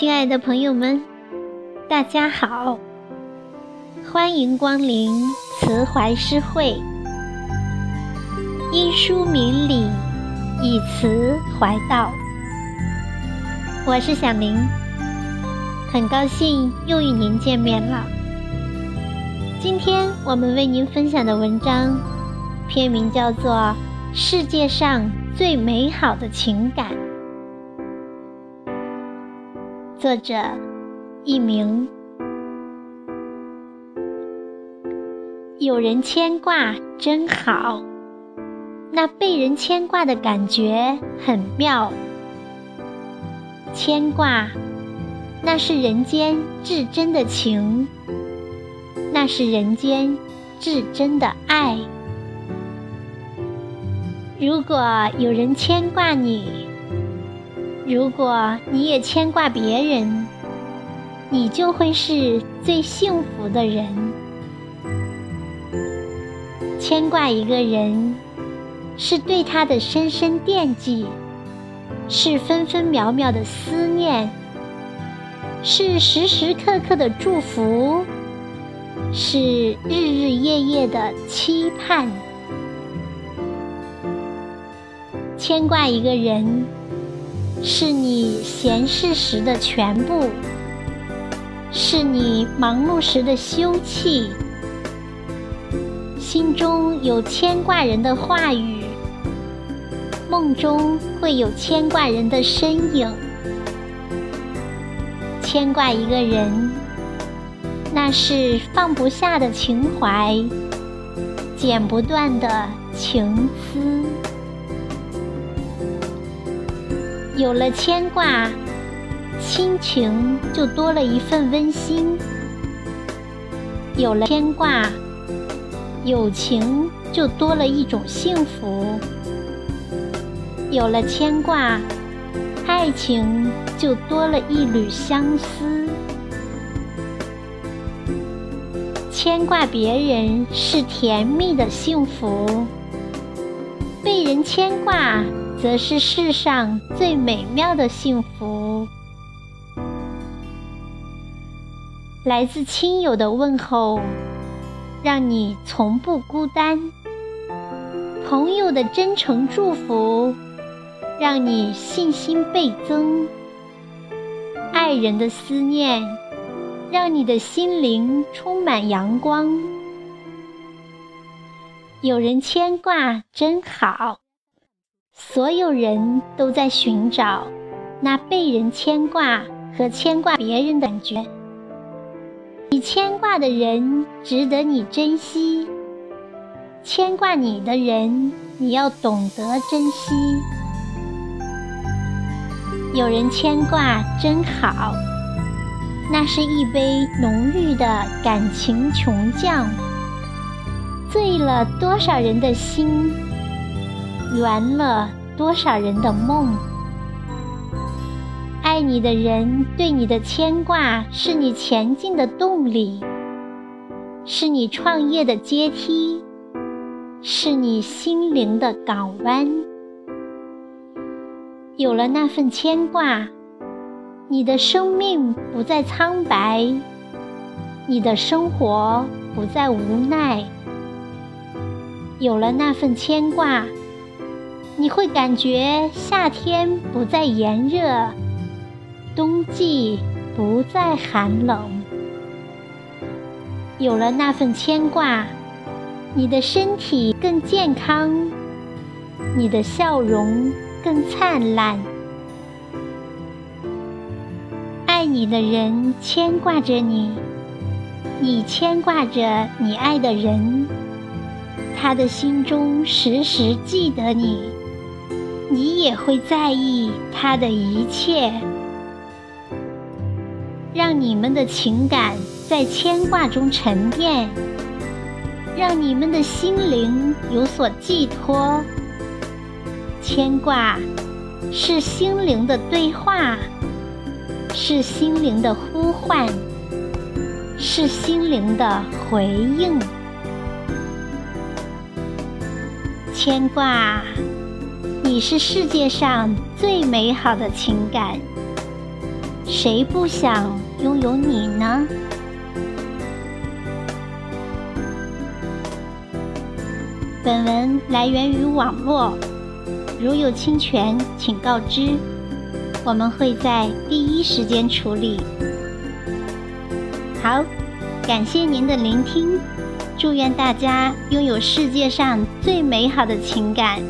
亲爱的朋友们，大家好，欢迎光临慈怀诗会。因书明理，以词怀道。我是小林，很高兴又与您见面了。今天我们为您分享的文章，篇名叫做《世界上最美好的情感》。作者佚名。有人牵挂真好，那被人牵挂的感觉很妙。牵挂，那是人间至真的情，那是人间至真的爱。如果有人牵挂你，如果你也牵挂别人，你就会是最幸福的人。牵挂一个人，是对他的深深惦记，是分分秒秒的思念，是时时刻刻的祝福，是日日夜夜的期盼。牵挂一个人。是你闲适时的全部，是你忙碌时的休憩。心中有牵挂人的话语，梦中会有牵挂人的身影。牵挂一个人，那是放不下的情怀，剪不断的情丝。有了牵挂，亲情就多了一份温馨；有了牵挂，友情就多了一种幸福；有了牵挂，爱情就多了一缕相思。牵挂别人是甜蜜的幸福，被人牵挂。则是世上最美妙的幸福。来自亲友的问候，让你从不孤单；朋友的真诚祝福，让你信心倍增；爱人的思念，让你的心灵充满阳光。有人牵挂，真好。所有人都在寻找那被人牵挂和牵挂别人的感觉。你牵挂的人值得你珍惜，牵挂你的人你要懂得珍惜。有人牵挂真好，那是一杯浓郁的感情琼浆，醉了多少人的心。圆了多少人的梦？爱你的人对你的牵挂，是你前进的动力，是你创业的阶梯，是你心灵的港湾。有了那份牵挂，你的生命不再苍白，你的生活不再无奈。有了那份牵挂。你会感觉夏天不再炎热，冬季不再寒冷。有了那份牵挂，你的身体更健康，你的笑容更灿烂。爱你的人牵挂着你，你牵挂着你爱的人，他的心中时时记得你。你也会在意他的一切，让你们的情感在牵挂中沉淀，让你们的心灵有所寄托。牵挂是心灵的对话，是心灵的呼唤，是心灵的回应。牵挂。你是世界上最美好的情感，谁不想拥有你呢？本文来源于网络，如有侵权，请告知，我们会在第一时间处理。好，感谢您的聆听，祝愿大家拥有世界上最美好的情感，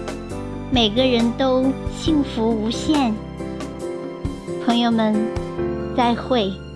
每个人都幸福无限。朋友们。再会。